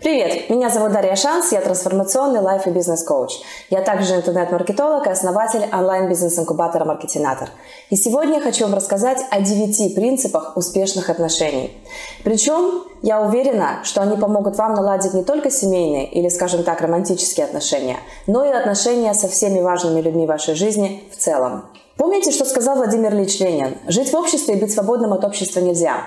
Привет, меня зовут Дарья Шанс, я трансформационный лайф и бизнес-коуч. Я также интернет-маркетолог и основатель онлайн-бизнес-инкубатора «Маркетинатор». И сегодня я хочу вам рассказать о девяти принципах успешных отношений. Причем я уверена, что они помогут вам наладить не только семейные или, скажем так, романтические отношения, но и отношения со всеми важными людьми вашей жизни в целом. Помните, что сказал Владимир Ильич Ленин? Жить в обществе и быть свободным от общества нельзя.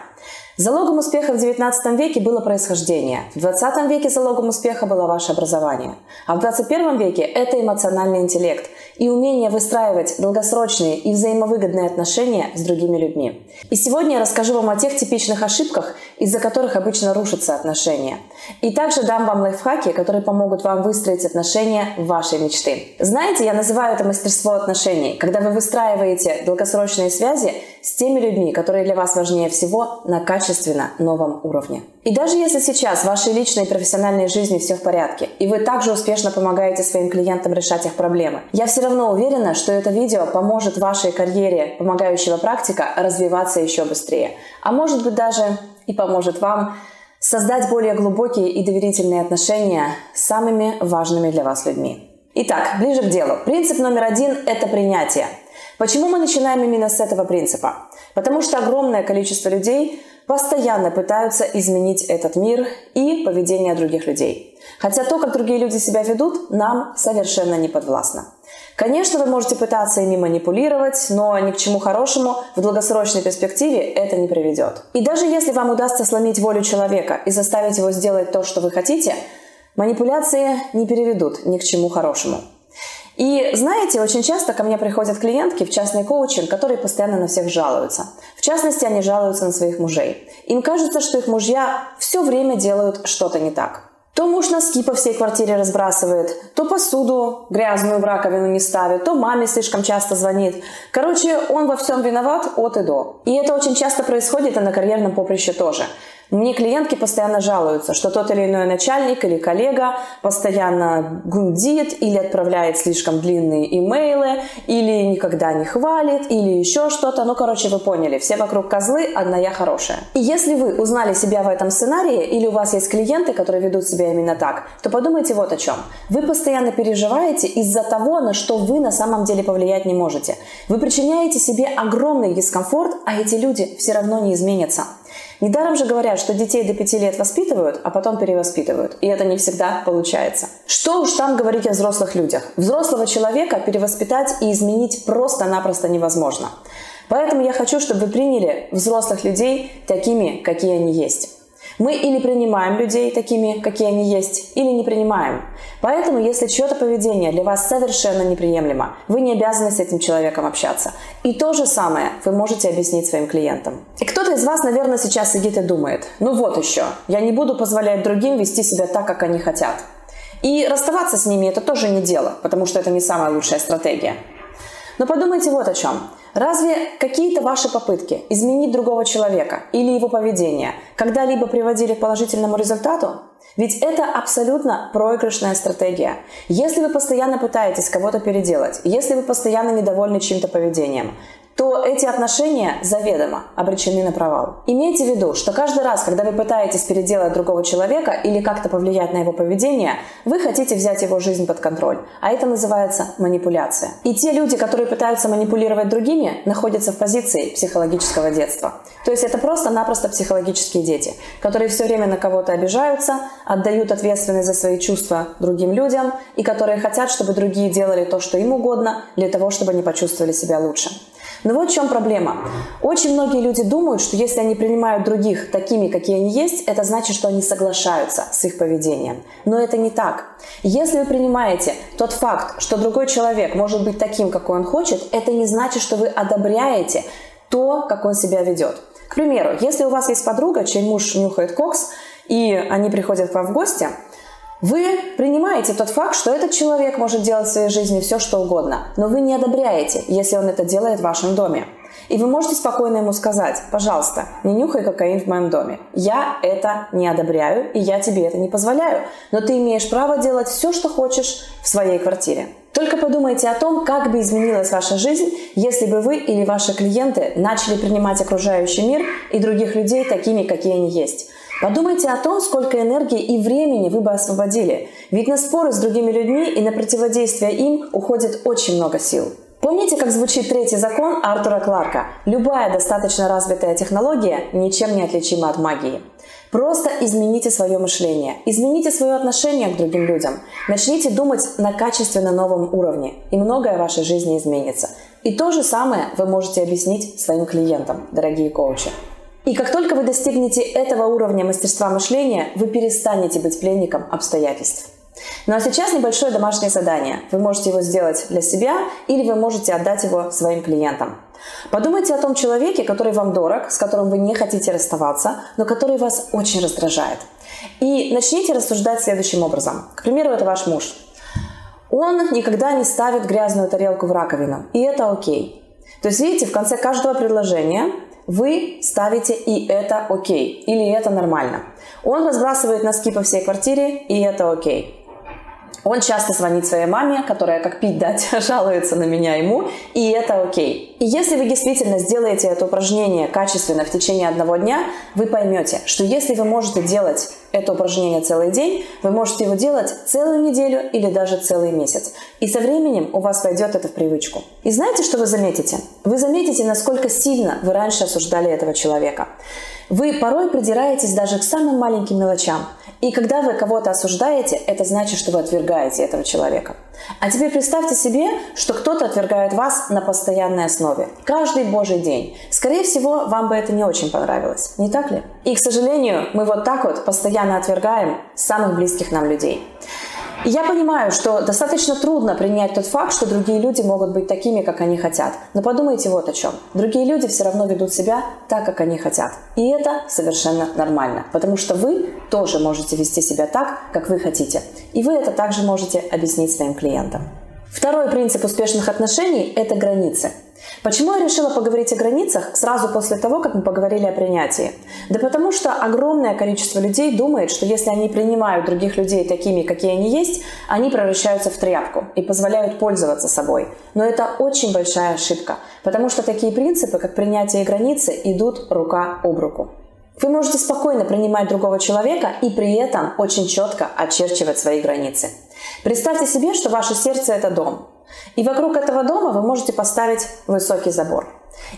Залогом успеха в XIX веке было происхождение. В XX веке залогом успеха было ваше образование. А в XXI веке это эмоциональный интеллект и умение выстраивать долгосрочные и взаимовыгодные отношения с другими людьми. И сегодня я расскажу вам о тех типичных ошибках, из-за которых обычно рушатся отношения. И также дам вам лайфхаки, которые помогут вам выстроить отношения вашей мечты. Знаете, я называю это мастерство отношений, когда вы выстраиваете долгосрочные связи с теми людьми, которые для вас важнее всего на качественно новом уровне. И даже если сейчас в вашей личной и профессиональной жизни все в порядке, и вы также успешно помогаете своим клиентам решать их проблемы, я все равно уверена, что это видео поможет вашей карьере помогающего практика развиваться еще быстрее. А может быть даже и поможет вам создать более глубокие и доверительные отношения с самыми важными для вас людьми. Итак, ближе к делу. Принцип номер один – это принятие. Почему мы начинаем именно с этого принципа? Потому что огромное количество людей постоянно пытаются изменить этот мир и поведение других людей. Хотя то, как другие люди себя ведут, нам совершенно не подвластно. Конечно, вы можете пытаться ими манипулировать, но ни к чему хорошему в долгосрочной перспективе это не приведет. И даже если вам удастся сломить волю человека и заставить его сделать то, что вы хотите, манипуляции не переведут ни к чему хорошему. И знаете, очень часто ко мне приходят клиентки в частный коучинг, которые постоянно на всех жалуются. В частности, они жалуются на своих мужей. Им кажется, что их мужья все время делают что-то не так. То муж носки по всей квартире разбрасывает, то посуду грязную в раковину не ставит, то маме слишком часто звонит. Короче, он во всем виноват от и до. И это очень часто происходит и на карьерном поприще тоже. Мне клиентки постоянно жалуются, что тот или иной начальник или коллега постоянно гундит или отправляет слишком длинные имейлы, или никогда не хвалит, или еще что-то. Ну, короче, вы поняли, все вокруг козлы, одна я хорошая. И если вы узнали себя в этом сценарии, или у вас есть клиенты, которые ведут себя именно так, то подумайте вот о чем. Вы постоянно переживаете из-за того, на что вы на самом деле повлиять не можете. Вы причиняете себе огромный дискомфорт, а эти люди все равно не изменятся. Недаром же говорят, что детей до пяти лет воспитывают, а потом перевоспитывают. И это не всегда получается. Что уж там говорить о взрослых людях. Взрослого человека перевоспитать и изменить просто-напросто невозможно. Поэтому я хочу, чтобы вы приняли взрослых людей такими, какие они есть. Мы или принимаем людей такими, какие они есть, или не принимаем. Поэтому, если чье-то поведение для вас совершенно неприемлемо, вы не обязаны с этим человеком общаться. И то же самое вы можете объяснить своим клиентам. И кто-то из вас, наверное, сейчас сидит и думает, ну вот еще, я не буду позволять другим вести себя так, как они хотят. И расставаться с ними это тоже не дело, потому что это не самая лучшая стратегия. Но подумайте вот о чем. Разве какие-то ваши попытки изменить другого человека или его поведение когда-либо приводили к положительному результату? Ведь это абсолютно проигрышная стратегия. Если вы постоянно пытаетесь кого-то переделать, если вы постоянно недовольны чьим-то поведением, то эти отношения заведомо обречены на провал. Имейте в виду, что каждый раз, когда вы пытаетесь переделать другого человека или как-то повлиять на его поведение, вы хотите взять его жизнь под контроль. А это называется манипуляция. И те люди, которые пытаются манипулировать другими, находятся в позиции психологического детства. То есть это просто-напросто психологические дети, которые все время на кого-то обижаются, отдают ответственность за свои чувства другим людям и которые хотят, чтобы другие делали то, что им угодно, для того, чтобы они почувствовали себя лучше. Но вот в чем проблема. Очень многие люди думают, что если они принимают других такими, какие они есть, это значит, что они соглашаются с их поведением. Но это не так. Если вы принимаете тот факт, что другой человек может быть таким, какой он хочет, это не значит, что вы одобряете то, как он себя ведет. К примеру, если у вас есть подруга, чей муж нюхает кокс, и они приходят к вам в гости – вы принимаете тот факт, что этот человек может делать в своей жизни все, что угодно, но вы не одобряете, если он это делает в вашем доме. И вы можете спокойно ему сказать, пожалуйста, не нюхай кокаин в моем доме. Я это не одобряю, и я тебе это не позволяю. Но ты имеешь право делать все, что хочешь в своей квартире. Только подумайте о том, как бы изменилась ваша жизнь, если бы вы или ваши клиенты начали принимать окружающий мир и других людей такими, какие они есть. Подумайте о том, сколько энергии и времени вы бы освободили. Ведь на споры с другими людьми и на противодействие им уходит очень много сил. Помните, как звучит третий закон Артура Кларка? Любая достаточно развитая технология ничем не отличима от магии. Просто измените свое мышление, измените свое отношение к другим людям, начните думать на качественно новом уровне, и многое в вашей жизни изменится. И то же самое вы можете объяснить своим клиентам, дорогие коучи. И как только вы достигнете этого уровня мастерства мышления, вы перестанете быть пленником обстоятельств. Ну а сейчас небольшое домашнее задание. Вы можете его сделать для себя или вы можете отдать его своим клиентам. Подумайте о том человеке, который вам дорог, с которым вы не хотите расставаться, но который вас очень раздражает. И начните рассуждать следующим образом. К примеру, это ваш муж. Он никогда не ставит грязную тарелку в раковину, и это окей. То есть, видите, в конце каждого предложения вы ставите и это окей, или это нормально. Он разбрасывает носки по всей квартире, и это окей. Он часто звонит своей маме, которая, как пить дать, жалуется на меня ему, и это окей. И если вы действительно сделаете это упражнение качественно в течение одного дня, вы поймете, что если вы можете делать это упражнение целый день, вы можете его делать целую неделю или даже целый месяц. И со временем у вас войдет это в привычку. И знаете, что вы заметите? Вы заметите, насколько сильно вы раньше осуждали этого человека. Вы порой придираетесь даже к самым маленьким мелочам. И когда вы кого-то осуждаете, это значит, что вы отвергаете этого человека. А теперь представьте себе, что кто-то отвергает вас на постоянной основе. Каждый божий день. Скорее всего, вам бы это не очень понравилось. Не так ли? И, к сожалению, мы вот так вот постоянно отвергаем самых близких нам людей. Я понимаю, что достаточно трудно принять тот факт, что другие люди могут быть такими, как они хотят. Но подумайте вот о чем. Другие люди все равно ведут себя так, как они хотят. И это совершенно нормально, потому что вы тоже можете вести себя так, как вы хотите. И вы это также можете объяснить своим клиентам. Второй принцип успешных отношений – это границы. Почему я решила поговорить о границах сразу после того, как мы поговорили о принятии? Да потому что огромное количество людей думает, что если они принимают других людей такими, какие они есть, они превращаются в тряпку и позволяют пользоваться собой. Но это очень большая ошибка, потому что такие принципы, как принятие и границы, идут рука об руку. Вы можете спокойно принимать другого человека и при этом очень четко очерчивать свои границы. Представьте себе, что ваше сердце – это дом. И вокруг этого дома вы можете поставить высокий забор.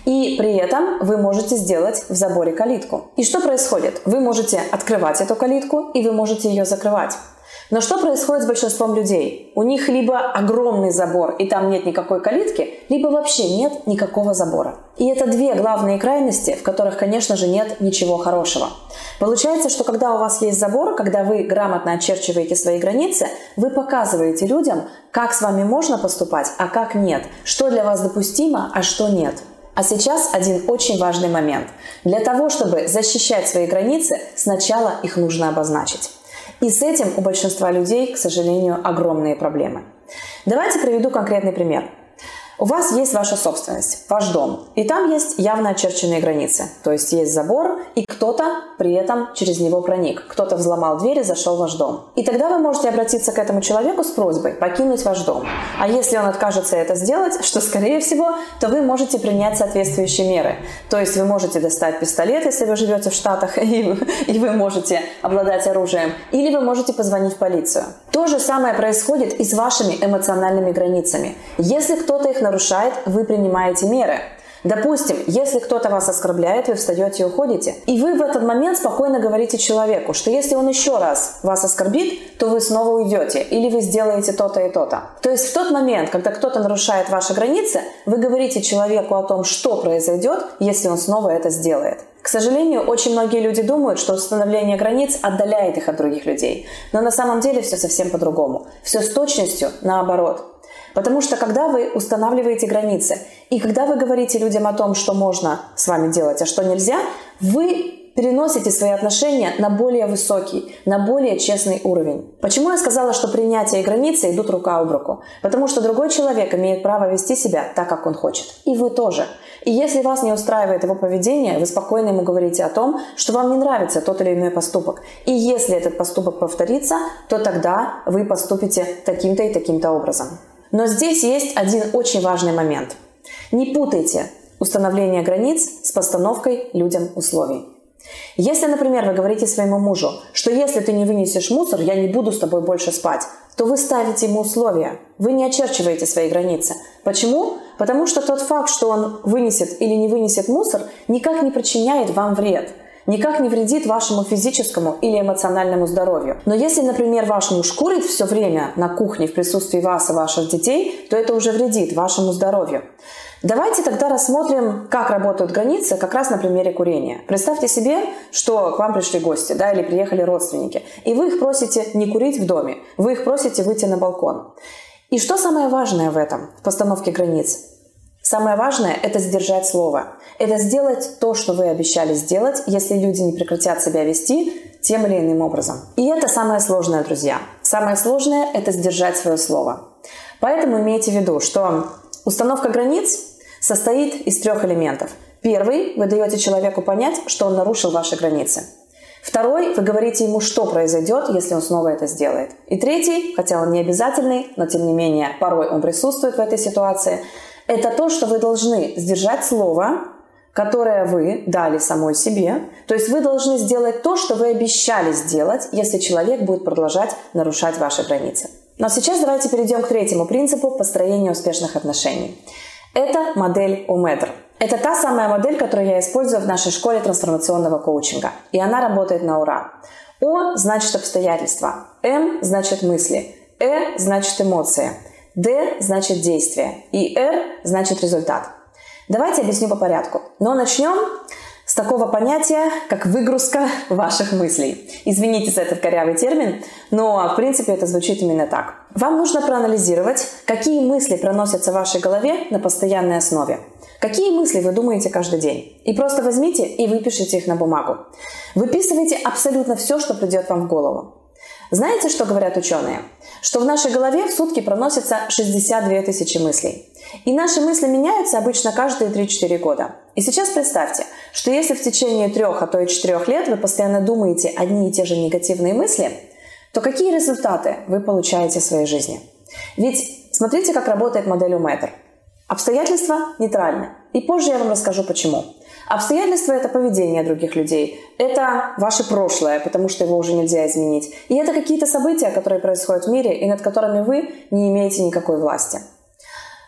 И при этом вы можете сделать в заборе калитку. И что происходит? Вы можете открывать эту калитку и вы можете ее закрывать. Но что происходит с большинством людей? У них либо огромный забор, и там нет никакой калитки, либо вообще нет никакого забора. И это две главные крайности, в которых, конечно же, нет ничего хорошего. Получается, что когда у вас есть забор, когда вы грамотно очерчиваете свои границы, вы показываете людям, как с вами можно поступать, а как нет, что для вас допустимо, а что нет. А сейчас один очень важный момент. Для того, чтобы защищать свои границы, сначала их нужно обозначить. И с этим у большинства людей, к сожалению, огромные проблемы. Давайте приведу конкретный пример. У вас есть ваша собственность, ваш дом, и там есть явно очерченные границы. То есть есть забор, и кто-то при этом через него проник. Кто-то взломал дверь и зашел в ваш дом. И тогда вы можете обратиться к этому человеку с просьбой покинуть ваш дом. А если он откажется это сделать, что скорее всего, то вы можете принять соответствующие меры. То есть вы можете достать пистолет, если вы живете в Штатах, и, и вы можете обладать оружием, или вы можете позвонить в полицию. То же самое происходит и с вашими эмоциональными границами. Если кто-то их нарушает, вы принимаете меры. Допустим, если кто-то вас оскорбляет, вы встаете и уходите. И вы в этот момент спокойно говорите человеку, что если он еще раз вас оскорбит, то вы снова уйдете или вы сделаете то-то и то-то. То есть в тот момент, когда кто-то нарушает ваши границы, вы говорите человеку о том, что произойдет, если он снова это сделает. К сожалению, очень многие люди думают, что установление границ отдаляет их от других людей. Но на самом деле все совсем по-другому. Все с точностью наоборот. Потому что когда вы устанавливаете границы и когда вы говорите людям о том, что можно с вами делать, а что нельзя, вы переносите свои отношения на более высокий, на более честный уровень. Почему я сказала, что принятие и границы идут рука об руку? Потому что другой человек имеет право вести себя так, как он хочет. И вы тоже. И если вас не устраивает его поведение, вы спокойно ему говорите о том, что вам не нравится тот или иной поступок. И если этот поступок повторится, то тогда вы поступите таким-то и таким-то образом. Но здесь есть один очень важный момент. Не путайте установление границ с постановкой людям условий. Если, например, вы говорите своему мужу, что если ты не вынесешь мусор, я не буду с тобой больше спать, то вы ставите ему условия. Вы не очерчиваете свои границы. Почему? Потому что тот факт, что он вынесет или не вынесет мусор, никак не причиняет вам вред никак не вредит вашему физическому или эмоциональному здоровью. Но если, например, ваш муж курит все время на кухне в присутствии вас и ваших детей, то это уже вредит вашему здоровью. Давайте тогда рассмотрим, как работают границы как раз на примере курения. Представьте себе, что к вам пришли гости да, или приехали родственники, и вы их просите не курить в доме, вы их просите выйти на балкон. И что самое важное в этом, в постановке границ? Самое важное – это сдержать слово. Это сделать то, что вы обещали сделать, если люди не прекратят себя вести тем или иным образом. И это самое сложное, друзья. Самое сложное – это сдержать свое слово. Поэтому имейте в виду, что установка границ состоит из трех элементов. Первый – вы даете человеку понять, что он нарушил ваши границы. Второй – вы говорите ему, что произойдет, если он снова это сделает. И третий, хотя он не обязательный, но тем не менее порой он присутствует в этой ситуации, это то, что вы должны сдержать слово, которое вы дали самой себе. То есть вы должны сделать то, что вы обещали сделать, если человек будет продолжать нарушать ваши границы. Но сейчас давайте перейдем к третьему принципу построения успешных отношений. Это модель ОМЭДР. Это та самая модель, которую я использую в нашей школе трансформационного коучинга. И она работает на ура. О значит обстоятельства. М значит мысли. Э значит эмоции. Д значит действие. И Р значит результат. Давайте объясню по порядку. Но начнем с такого понятия, как выгрузка ваших мыслей. Извините за этот корявый термин, но в принципе это звучит именно так. Вам нужно проанализировать, какие мысли проносятся в вашей голове на постоянной основе. Какие мысли вы думаете каждый день? И просто возьмите и выпишите их на бумагу. Выписывайте абсолютно все, что придет вам в голову. Знаете, что говорят ученые? Что в нашей голове в сутки проносится 62 тысячи мыслей. И наши мысли меняются обычно каждые 3-4 года. И сейчас представьте, что если в течение трех, а то и четырех лет вы постоянно думаете одни и те же негативные мысли, то какие результаты вы получаете в своей жизни? Ведь смотрите, как работает модель Умэтр. Обстоятельства нейтральны. И позже я вам расскажу почему. Обстоятельства – это поведение других людей. Это ваше прошлое, потому что его уже нельзя изменить. И это какие-то события, которые происходят в мире и над которыми вы не имеете никакой власти.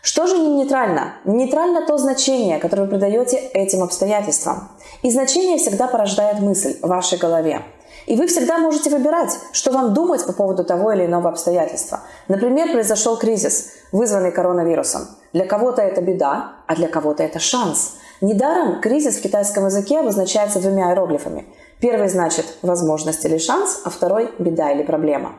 Что же не нейтрально? Нейтрально то значение, которое вы придаете этим обстоятельствам. И значение всегда порождает мысль в вашей голове. И вы всегда можете выбирать, что вам думать по поводу того или иного обстоятельства. Например, произошел кризис, вызванный коронавирусом. Для кого-то это беда, а для кого-то это шанс. Недаром кризис в китайском языке обозначается двумя иероглифами. Первый значит возможность или шанс, а второй беда или проблема.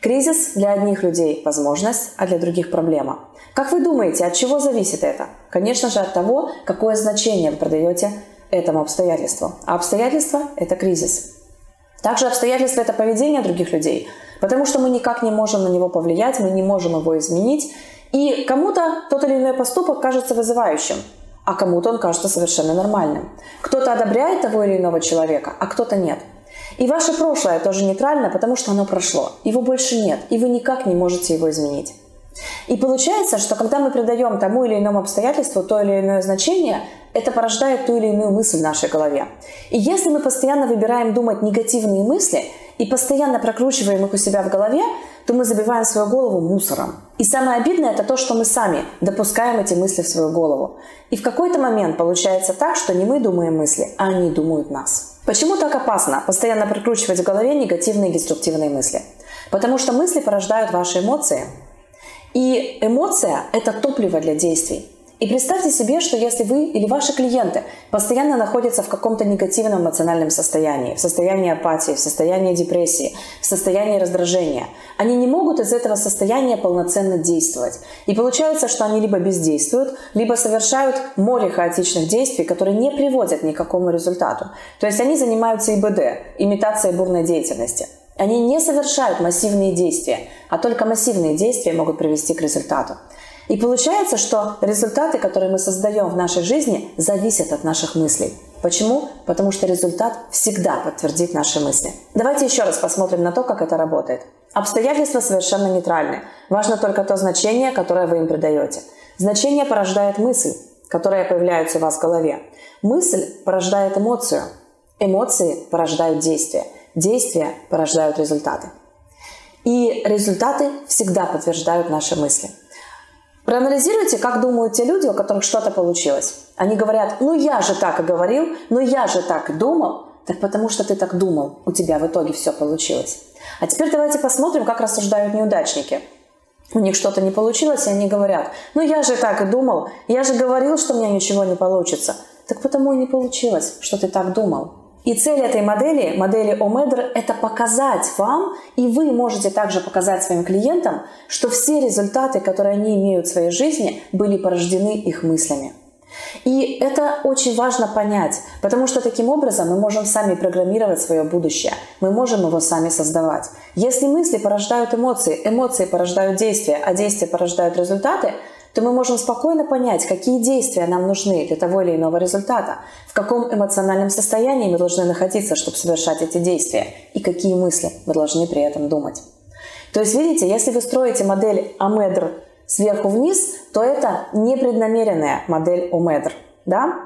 Кризис для одних людей – возможность, а для других – проблема. Как вы думаете, от чего зависит это? Конечно же, от того, какое значение вы продаете этому обстоятельству. А обстоятельство – это кризис. Также обстоятельства – это поведение других людей, потому что мы никак не можем на него повлиять, мы не можем его изменить. И кому-то тот или иной поступок кажется вызывающим, а кому-то он кажется совершенно нормальным. Кто-то одобряет того или иного человека, а кто-то нет. И ваше прошлое тоже нейтрально, потому что оно прошло. Его больше нет, и вы никак не можете его изменить. И получается, что когда мы придаем тому или иному обстоятельству то или иное значение, это порождает ту или иную мысль в нашей голове. И если мы постоянно выбираем думать негативные мысли и постоянно прокручиваем их у себя в голове, то мы забиваем свою голову мусором. И самое обидное это то, что мы сами допускаем эти мысли в свою голову. И в какой-то момент получается так, что не мы думаем мысли, а они думают нас. Почему так опасно постоянно прокручивать в голове негативные и деструктивные мысли? Потому что мысли порождают ваши эмоции. И эмоция – это топливо для действий. И представьте себе, что если вы или ваши клиенты постоянно находятся в каком-то негативном эмоциональном состоянии, в состоянии апатии, в состоянии депрессии, в состоянии раздражения, они не могут из этого состояния полноценно действовать. И получается, что они либо бездействуют, либо совершают море хаотичных действий, которые не приводят ни к какому результату. То есть они занимаются ИБД, имитацией бурной деятельности. Они не совершают массивные действия, а только массивные действия могут привести к результату. И получается, что результаты, которые мы создаем в нашей жизни, зависят от наших мыслей. Почему? Потому что результат всегда подтвердит наши мысли. Давайте еще раз посмотрим на то, как это работает. Обстоятельства совершенно нейтральны. Важно только то значение, которое вы им придаете. Значение порождает мысль, которая появляется у вас в голове. Мысль порождает эмоцию. Эмоции порождают действия, действия порождают результаты. И результаты всегда подтверждают наши мысли. Проанализируйте, как думают те люди, у которых что-то получилось. Они говорят, ну я же так и говорил, ну я же так и думал. Так потому что ты так думал, у тебя в итоге все получилось. А теперь давайте посмотрим, как рассуждают неудачники. У них что-то не получилось, и они говорят, ну я же так и думал, я же говорил, что у меня ничего не получится. Так потому и не получилось, что ты так думал. И цель этой модели, модели Омедр, это показать вам, и вы можете также показать своим клиентам, что все результаты, которые они имеют в своей жизни, были порождены их мыслями. И это очень важно понять, потому что таким образом мы можем сами программировать свое будущее, мы можем его сами создавать. Если мысли порождают эмоции, эмоции порождают действия, а действия порождают результаты, то мы можем спокойно понять, какие действия нам нужны для того или иного результата, в каком эмоциональном состоянии мы должны находиться, чтобы совершать эти действия, и какие мысли мы должны при этом думать. То есть, видите, если вы строите модель Амедр сверху вниз, то это непреднамеренная модель Омедр. Да?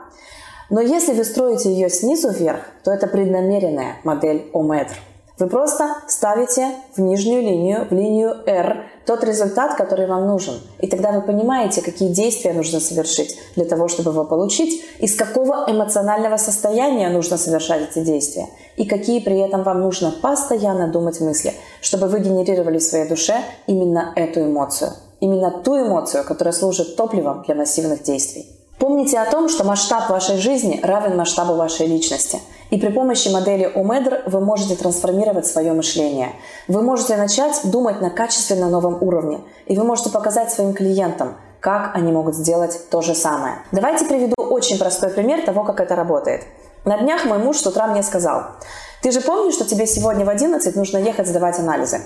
Но если вы строите ее снизу вверх, то это преднамеренная модель Омедр. Вы просто ставите в нижнюю линию, в линию R, тот результат, который вам нужен. И тогда вы понимаете, какие действия нужно совершить для того, чтобы его получить, из какого эмоционального состояния нужно совершать эти действия, и какие при этом вам нужно постоянно думать мысли, чтобы вы генерировали в своей душе именно эту эмоцию. Именно ту эмоцию, которая служит топливом для массивных действий. Помните о том, что масштаб вашей жизни равен масштабу вашей личности. И при помощи модели ОМЕДР вы можете трансформировать свое мышление. Вы можете начать думать на качественно новом уровне. И вы можете показать своим клиентам, как они могут сделать то же самое. Давайте приведу очень простой пример того, как это работает. На днях мой муж с утра мне сказал, ты же помнишь, что тебе сегодня в 11 нужно ехать сдавать анализы?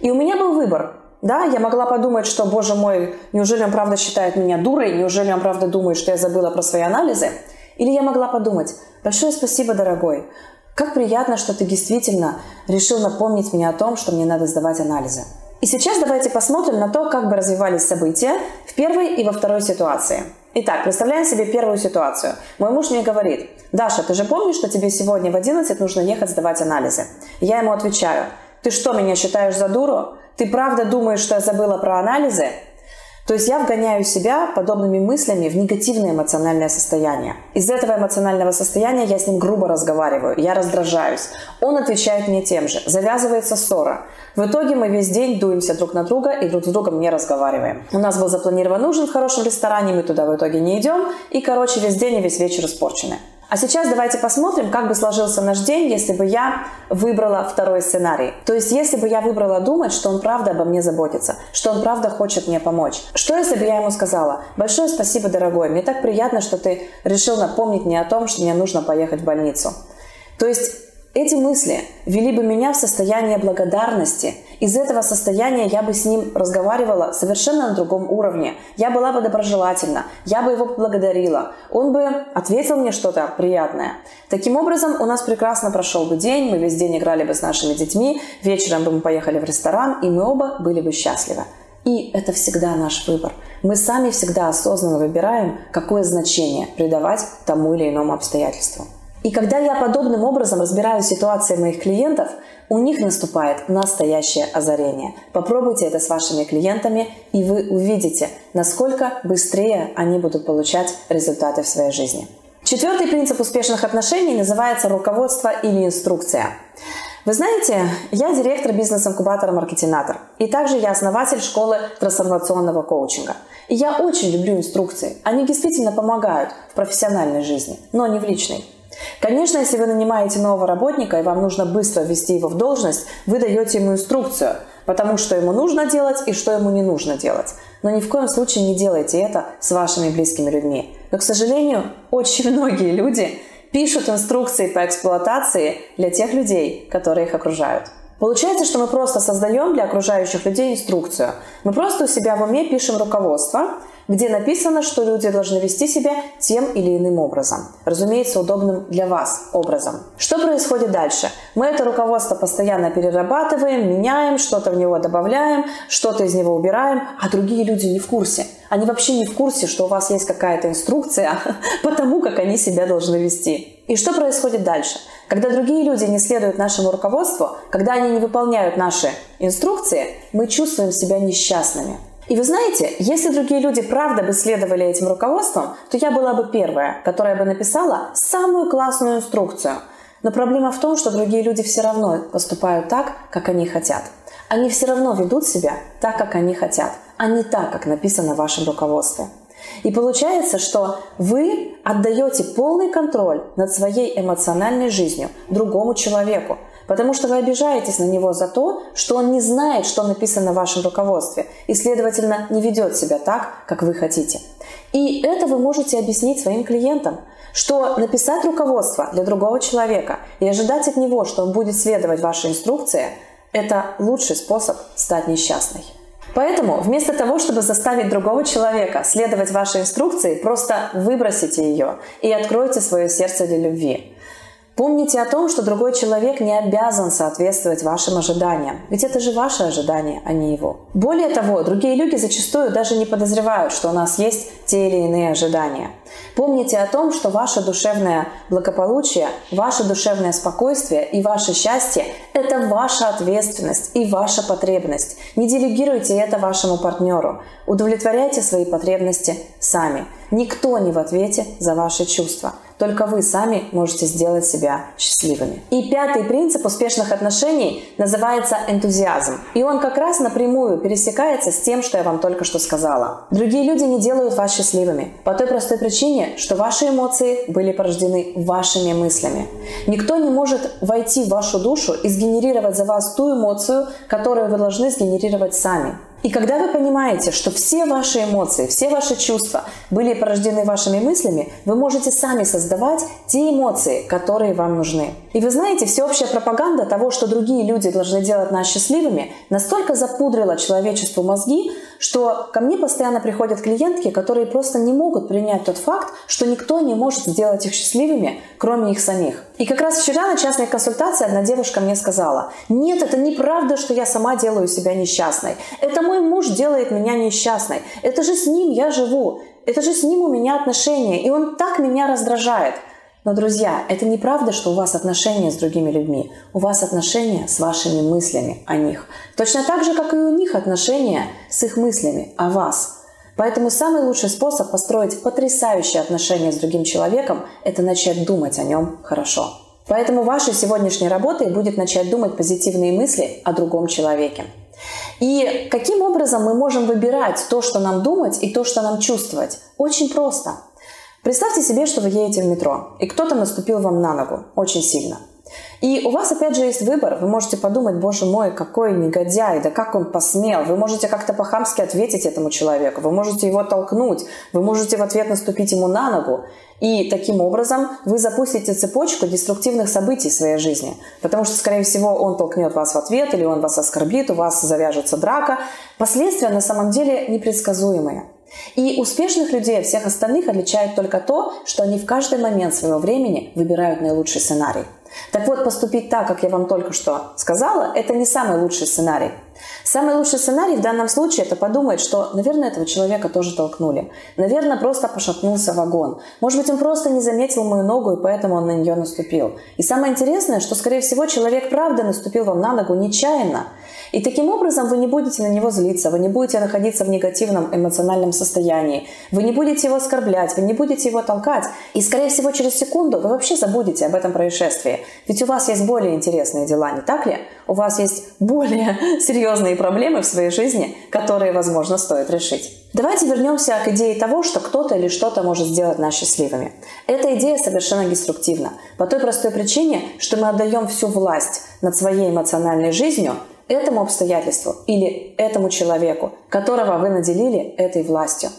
И у меня был выбор да, я могла подумать, что, боже мой, неужели он правда считает меня дурой, неужели он правда думает, что я забыла про свои анализы? Или я могла подумать, большое спасибо, дорогой, как приятно, что ты действительно решил напомнить мне о том, что мне надо сдавать анализы. И сейчас давайте посмотрим на то, как бы развивались события в первой и во второй ситуации. Итак, представляем себе первую ситуацию. Мой муж мне говорит, Даша, ты же помнишь, что тебе сегодня в 11 нужно ехать сдавать анализы? Я ему отвечаю, ты что, меня считаешь за дуру? Ты правда думаешь, что я забыла про анализы? То есть я вгоняю себя подобными мыслями в негативное эмоциональное состояние. Из этого эмоционального состояния я с ним грубо разговариваю, я раздражаюсь. Он отвечает мне тем же. Завязывается ссора. В итоге мы весь день дуемся друг на друга и друг с другом не разговариваем. У нас был запланирован ужин в хорошем ресторане, мы туда в итоге не идем. И, короче, весь день и весь вечер испорчены. А сейчас давайте посмотрим, как бы сложился наш день, если бы я выбрала второй сценарий. То есть, если бы я выбрала думать, что он правда обо мне заботится, что он правда хочет мне помочь. Что, если бы я ему сказала, большое спасибо, дорогой, мне так приятно, что ты решил напомнить мне о том, что мне нужно поехать в больницу. То есть, эти мысли вели бы меня в состояние благодарности. Из этого состояния я бы с ним разговаривала совершенно на другом уровне. Я была бы доброжелательна, я бы его поблагодарила. Он бы ответил мне что-то приятное. Таким образом, у нас прекрасно прошел бы день, мы весь день играли бы с нашими детьми, вечером бы мы поехали в ресторан, и мы оба были бы счастливы. И это всегда наш выбор. Мы сами всегда осознанно выбираем, какое значение придавать тому или иному обстоятельству. И когда я подобным образом разбираю ситуации моих клиентов, у них наступает настоящее озарение. Попробуйте это с вашими клиентами, и вы увидите, насколько быстрее они будут получать результаты в своей жизни. Четвертый принцип успешных отношений называется руководство или инструкция. Вы знаете, я директор бизнес-инкубатора «Маркетинатор», и также я основатель школы трансформационного коучинга. И я очень люблю инструкции. Они действительно помогают в профессиональной жизни, но не в личной. Конечно, если вы нанимаете нового работника и вам нужно быстро ввести его в должность, вы даете ему инструкцию, потому что ему нужно делать и что ему не нужно делать. Но ни в коем случае не делайте это с вашими близкими людьми. Но, к сожалению, очень многие люди пишут инструкции по эксплуатации для тех людей, которые их окружают. Получается, что мы просто создаем для окружающих людей инструкцию. Мы просто у себя в уме пишем руководство, где написано, что люди должны вести себя тем или иным образом. Разумеется, удобным для вас образом. Что происходит дальше? Мы это руководство постоянно перерабатываем, меняем, что-то в него добавляем, что-то из него убираем, а другие люди не в курсе. Они вообще не в курсе, что у вас есть какая-то инструкция по тому, как они себя должны вести. И что происходит дальше? Когда другие люди не следуют нашему руководству, когда они не выполняют наши инструкции, мы чувствуем себя несчастными. И вы знаете, если другие люди правда бы следовали этим руководством, то я была бы первая, которая бы написала самую классную инструкцию. Но проблема в том, что другие люди все равно поступают так, как они хотят. Они все равно ведут себя так, как они хотят, а не так, как написано в вашем руководстве. И получается, что вы отдаете полный контроль над своей эмоциональной жизнью другому человеку, потому что вы обижаетесь на него за то, что он не знает, что написано в вашем руководстве, и, следовательно, не ведет себя так, как вы хотите. И это вы можете объяснить своим клиентам, что написать руководство для другого человека и ожидать от него, что он будет следовать вашей инструкции, это лучший способ стать несчастной. Поэтому вместо того, чтобы заставить другого человека следовать вашей инструкции, просто выбросите ее и откройте свое сердце для любви. Помните о том, что другой человек не обязан соответствовать вашим ожиданиям, ведь это же ваши ожидания, а не его. Более того, другие люди зачастую даже не подозревают, что у нас есть те или иные ожидания. Помните о том, что ваше душевное благополучие, ваше душевное спокойствие и ваше счастье – это ваша ответственность и ваша потребность. Не делегируйте это вашему партнеру. Удовлетворяйте свои потребности сами. Никто не в ответе за ваши чувства. Только вы сами можете сделать себя счастливыми. И пятый принцип успешных отношений называется энтузиазм. И он как раз напрямую пересекается с тем, что я вам только что сказала. Другие люди не делают вас счастливыми по той простой причине, что ваши эмоции были порождены вашими мыслями. Никто не может войти в вашу душу и сгенерировать за вас ту эмоцию, которую вы должны сгенерировать сами. И когда вы понимаете, что все ваши эмоции, все ваши чувства были порождены вашими мыслями, вы можете сами создавать те эмоции, которые вам нужны. И вы знаете, всеобщая пропаганда того, что другие люди должны делать нас счастливыми, настолько запудрила человечеству мозги, что ко мне постоянно приходят клиентки, которые просто не могут принять тот факт, что никто не может сделать их счастливыми, кроме их самих. И как раз вчера на частной консультации одна девушка мне сказала, нет, это неправда, что я сама делаю себя несчастной. Это мой муж делает меня несчастной. Это же с ним я живу. Это же с ним у меня отношения. И он так меня раздражает. Но, друзья, это неправда, что у вас отношения с другими людьми. У вас отношения с вашими мыслями о них. Точно так же, как и у них отношения с их мыслями о вас. Поэтому самый лучший способ построить потрясающие отношения с другим человеком – это начать думать о нем хорошо. Поэтому вашей сегодняшней работой будет начать думать позитивные мысли о другом человеке. И каким образом мы можем выбирать то, что нам думать, и то, что нам чувствовать? Очень просто – Представьте себе, что вы едете в метро, и кто-то наступил вам на ногу очень сильно. И у вас опять же есть выбор. Вы можете подумать, боже мой, какой негодяй, да как он посмел. Вы можете как-то по-хамски ответить этому человеку. Вы можете его толкнуть. Вы можете в ответ наступить ему на ногу. И таким образом вы запустите цепочку деструктивных событий в своей жизни. Потому что, скорее всего, он толкнет вас в ответ, или он вас оскорбит, у вас завяжется драка. Последствия на самом деле непредсказуемые. И успешных людей всех остальных отличает только то, что они в каждый момент своего времени выбирают наилучший сценарий. Так вот, поступить так, как я вам только что сказала, это не самый лучший сценарий. Самый лучший сценарий в данном случае – это подумать, что, наверное, этого человека тоже толкнули. Наверное, просто пошатнулся вагон. Может быть, он просто не заметил мою ногу, и поэтому он на нее наступил. И самое интересное, что, скорее всего, человек правда наступил вам на ногу нечаянно. И таким образом вы не будете на него злиться, вы не будете находиться в негативном эмоциональном состоянии, вы не будете его оскорблять, вы не будете его толкать. И, скорее всего, через секунду вы вообще забудете об этом происшествии. Ведь у вас есть более интересные дела, не так ли? У вас есть более серьезные проблемы в своей жизни, которые, возможно, стоит решить. Давайте вернемся к идее того, что кто-то или что-то может сделать нас счастливыми. Эта идея совершенно деструктивна. По той простой причине, что мы отдаем всю власть над своей эмоциональной жизнью этому обстоятельству или этому человеку, которого вы наделили этой властью.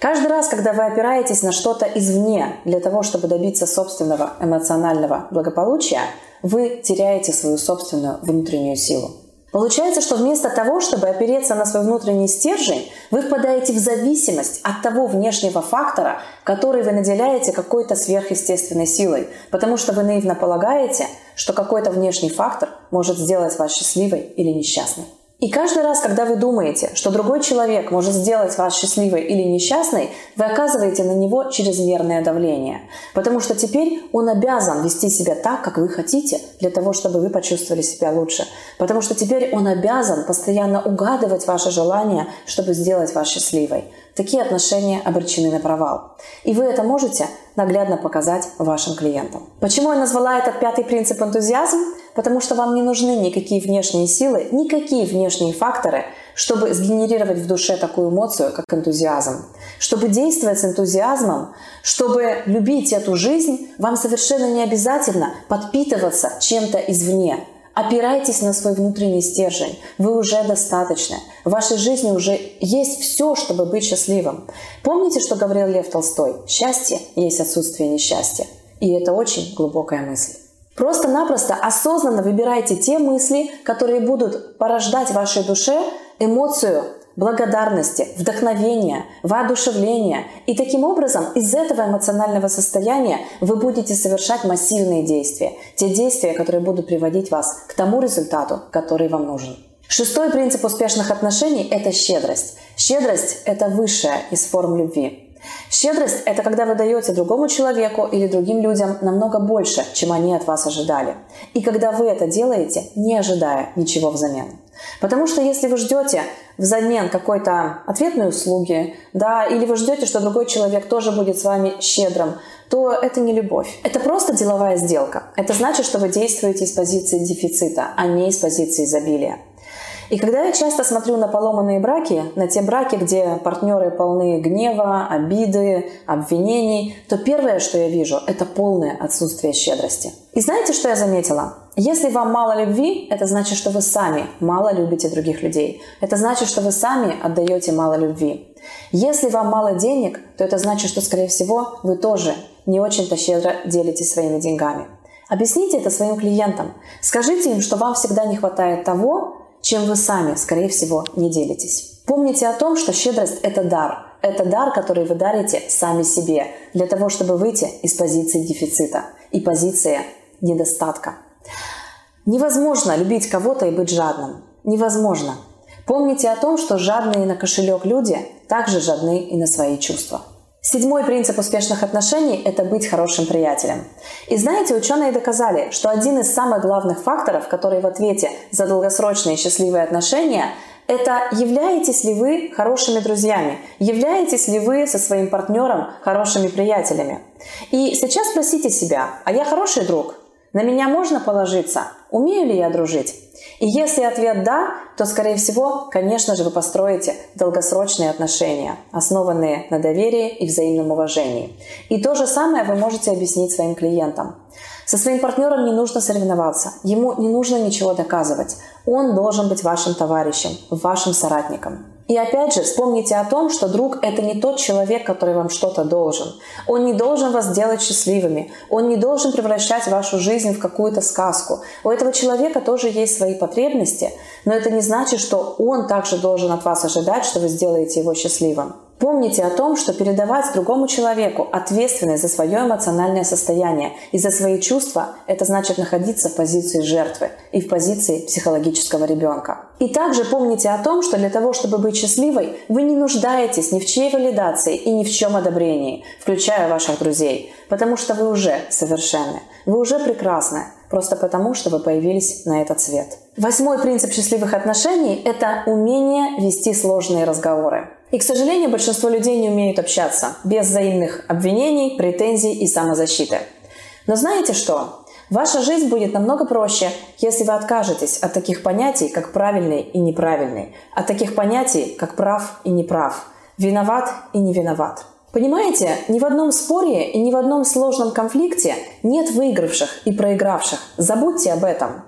Каждый раз, когда вы опираетесь на что-то извне для того, чтобы добиться собственного эмоционального благополучия, вы теряете свою собственную внутреннюю силу. Получается, что вместо того, чтобы опереться на свой внутренний стержень, вы впадаете в зависимость от того внешнего фактора, который вы наделяете какой-то сверхъестественной силой, потому что вы наивно полагаете, что какой-то внешний фактор может сделать вас счастливой или несчастной. И каждый раз, когда вы думаете, что другой человек может сделать вас счастливой или несчастной, вы оказываете на него чрезмерное давление. Потому что теперь он обязан вести себя так, как вы хотите, для того, чтобы вы почувствовали себя лучше. Потому что теперь он обязан постоянно угадывать ваши желания, чтобы сделать вас счастливой. Такие отношения обречены на провал. И вы это можете наглядно показать вашим клиентам. Почему я назвала этот пятый принцип энтузиазм? Потому что вам не нужны никакие внешние силы, никакие внешние факторы, чтобы сгенерировать в душе такую эмоцию, как энтузиазм. Чтобы действовать с энтузиазмом, чтобы любить эту жизнь, вам совершенно не обязательно подпитываться чем-то извне. Опирайтесь на свой внутренний стержень. Вы уже достаточны. В вашей жизни уже есть все, чтобы быть счастливым. Помните, что говорил Лев Толстой? Счастье есть отсутствие несчастья. И это очень глубокая мысль. Просто-напросто осознанно выбирайте те мысли, которые будут порождать в вашей душе эмоцию благодарности, вдохновения, воодушевления. И таким образом из этого эмоционального состояния вы будете совершать массивные действия. Те действия, которые будут приводить вас к тому результату, который вам нужен. Шестой принцип успешных отношений – это щедрость. Щедрость – это высшая из форм любви. Щедрость – это когда вы даете другому человеку или другим людям намного больше, чем они от вас ожидали. И когда вы это делаете, не ожидая ничего взамен. Потому что если вы ждете взамен какой-то ответной услуги, да, или вы ждете, что другой человек тоже будет с вами щедрым, то это не любовь. Это просто деловая сделка. Это значит, что вы действуете из позиции дефицита, а не из позиции изобилия. И когда я часто смотрю на поломанные браки, на те браки, где партнеры полны гнева, обиды, обвинений, то первое, что я вижу, это полное отсутствие щедрости. И знаете, что я заметила? Если вам мало любви, это значит, что вы сами мало любите других людей. Это значит, что вы сами отдаете мало любви. Если вам мало денег, то это значит, что, скорее всего, вы тоже не очень-то щедро делитесь своими деньгами. Объясните это своим клиентам. Скажите им, что вам всегда не хватает того, чем вы сами, скорее всего, не делитесь. Помните о том, что щедрость – это дар. Это дар, который вы дарите сами себе, для того, чтобы выйти из позиции дефицита и позиции недостатка. Невозможно любить кого-то и быть жадным. Невозможно. Помните о том, что жадные на кошелек люди также жадны и на свои чувства. Седьмой принцип успешных отношений – это быть хорошим приятелем. И знаете, ученые доказали, что один из самых главных факторов, который в ответе за долгосрочные счастливые отношения, это являетесь ли вы хорошими друзьями, являетесь ли вы со своим партнером хорошими приятелями. И сейчас спросите себя, а я хороший друг? На меня можно положиться? Умею ли я дружить? И если ответ «да», то, скорее всего, конечно же, вы построите долгосрочные отношения, основанные на доверии и взаимном уважении. И то же самое вы можете объяснить своим клиентам. Со своим партнером не нужно соревноваться, ему не нужно ничего доказывать. Он должен быть вашим товарищем, вашим соратником. И опять же, вспомните о том, что друг – это не тот человек, который вам что-то должен. Он не должен вас делать счастливыми. Он не должен превращать вашу жизнь в какую-то сказку. У этого человека тоже есть свои потребности, но это не значит, что он также должен от вас ожидать, что вы сделаете его счастливым. Помните о том, что передавать другому человеку ответственность за свое эмоциональное состояние и за свои чувства – это значит находиться в позиции жертвы и в позиции психологического ребенка. И также помните о том, что для того, чтобы быть счастливой, вы не нуждаетесь ни в чьей валидации и ни в чем одобрении, включая ваших друзей, потому что вы уже совершенны, вы уже прекрасны, просто потому, что вы появились на этот свет. Восьмой принцип счастливых отношений – это умение вести сложные разговоры. И, к сожалению, большинство людей не умеют общаться без взаимных обвинений, претензий и самозащиты. Но знаете что? Ваша жизнь будет намного проще, если вы откажетесь от таких понятий, как правильный и неправильный, от таких понятий, как прав и неправ, виноват и не виноват. Понимаете, ни в одном споре и ни в одном сложном конфликте нет выигравших и проигравших. Забудьте об этом.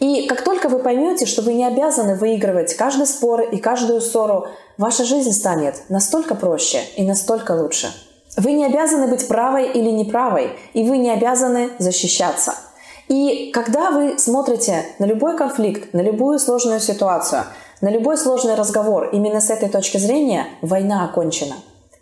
И как только вы поймете, что вы не обязаны выигрывать каждый спор и каждую ссору, ваша жизнь станет настолько проще и настолько лучше. Вы не обязаны быть правой или неправой, и вы не обязаны защищаться. И когда вы смотрите на любой конфликт, на любую сложную ситуацию, на любой сложный разговор, именно с этой точки зрения война окончена.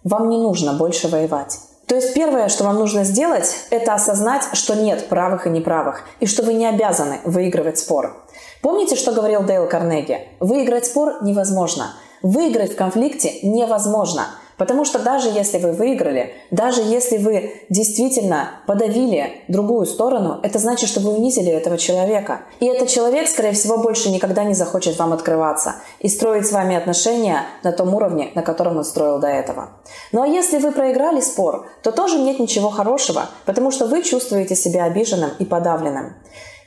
Вам не нужно больше воевать. То есть первое, что вам нужно сделать, это осознать, что нет правых и неправых, и что вы не обязаны выигрывать спор. Помните, что говорил Дейл Карнеги? Выиграть спор невозможно. Выиграть в конфликте невозможно – Потому что даже если вы выиграли, даже если вы действительно подавили другую сторону, это значит, что вы унизили этого человека. И этот человек, скорее всего, больше никогда не захочет вам открываться и строить с вами отношения на том уровне, на котором он строил до этого. Ну а если вы проиграли спор, то тоже нет ничего хорошего, потому что вы чувствуете себя обиженным и подавленным.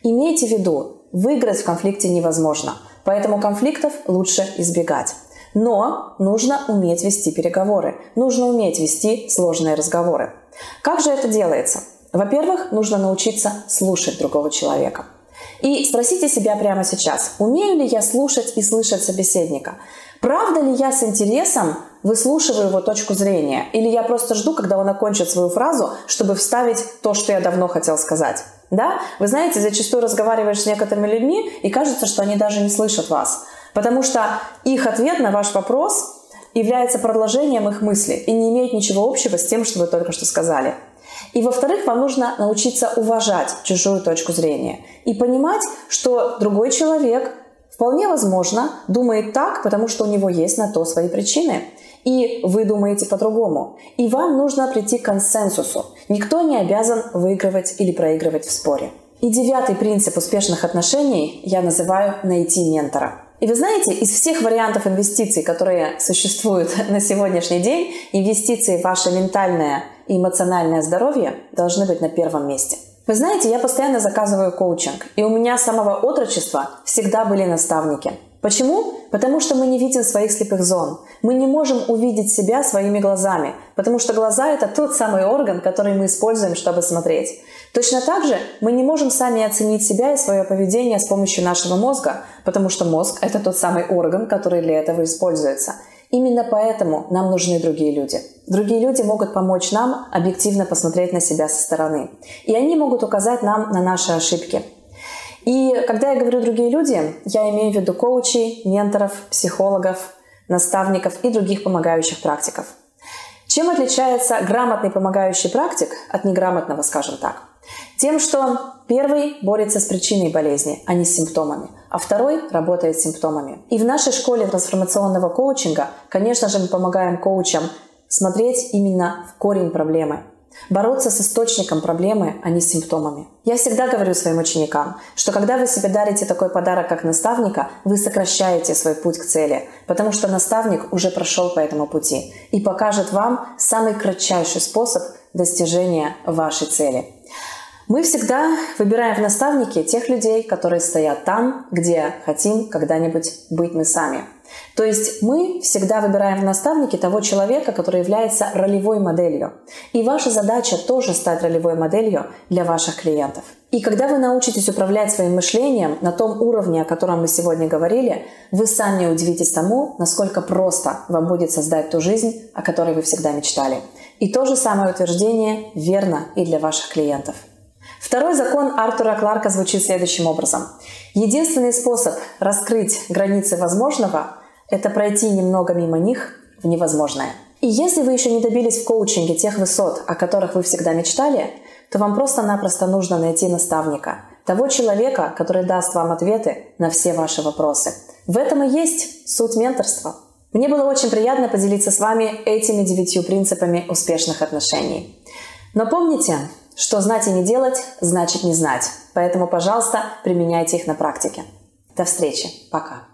Имейте в виду, выиграть в конфликте невозможно, поэтому конфликтов лучше избегать. Но нужно уметь вести переговоры, нужно уметь вести сложные разговоры. Как же это делается? Во-первых, нужно научиться слушать другого человека. И спросите себя прямо сейчас, умею ли я слушать и слышать собеседника? Правда ли я с интересом выслушиваю его точку зрения? Или я просто жду, когда он окончит свою фразу, чтобы вставить то, что я давно хотел сказать? Да? Вы знаете, зачастую разговариваешь с некоторыми людьми, и кажется, что они даже не слышат вас. Потому что их ответ на ваш вопрос является продолжением их мысли и не имеет ничего общего с тем, что вы только что сказали. И во-вторых, вам нужно научиться уважать чужую точку зрения и понимать, что другой человек вполне возможно думает так, потому что у него есть на то свои причины. И вы думаете по-другому. И вам нужно прийти к консенсусу. Никто не обязан выигрывать или проигрывать в споре. И девятый принцип успешных отношений я называю «найти ментора». И вы знаете, из всех вариантов инвестиций, которые существуют на сегодняшний день, инвестиции в ваше ментальное и эмоциональное здоровье должны быть на первом месте. Вы знаете, я постоянно заказываю коучинг, и у меня с самого отрочества всегда были наставники. Почему? Потому что мы не видим своих слепых зон. Мы не можем увидеть себя своими глазами, потому что глаза – это тот самый орган, который мы используем, чтобы смотреть. Точно так же мы не можем сами оценить себя и свое поведение с помощью нашего мозга, потому что мозг – это тот самый орган, который для этого используется. Именно поэтому нам нужны другие люди. Другие люди могут помочь нам объективно посмотреть на себя со стороны. И они могут указать нам на наши ошибки. И когда я говорю «другие люди», я имею в виду коучей, менторов, психологов, наставников и других помогающих практиков. Чем отличается грамотный помогающий практик от неграмотного, скажем так? Тем, что первый борется с причиной болезни, а не с симптомами, а второй работает с симптомами. И в нашей школе трансформационного коучинга, конечно же, мы помогаем коучам смотреть именно в корень проблемы, Бороться с источником проблемы, а не с симптомами. Я всегда говорю своим ученикам, что когда вы себе дарите такой подарок, как наставника, вы сокращаете свой путь к цели, потому что наставник уже прошел по этому пути и покажет вам самый кратчайший способ достижения вашей цели. Мы всегда выбираем в наставнике тех людей, которые стоят там, где хотим когда-нибудь быть мы сами. То есть мы всегда выбираем в наставнике того человека, который является ролевой моделью. И ваша задача тоже стать ролевой моделью для ваших клиентов. И когда вы научитесь управлять своим мышлением на том уровне, о котором мы сегодня говорили, вы сами удивитесь тому, насколько просто вам будет создать ту жизнь, о которой вы всегда мечтали. И то же самое утверждение верно и для ваших клиентов. Второй закон Артура Кларка звучит следующим образом. Единственный способ раскрыть границы возможного – это пройти немного мимо них в невозможное. И если вы еще не добились в коучинге тех высот, о которых вы всегда мечтали, то вам просто-напросто нужно найти наставника, того человека, который даст вам ответы на все ваши вопросы. В этом и есть суть менторства. Мне было очень приятно поделиться с вами этими девятью принципами успешных отношений. Но помните, что знать и не делать значит не знать. Поэтому, пожалуйста, применяйте их на практике. До встречи. Пока.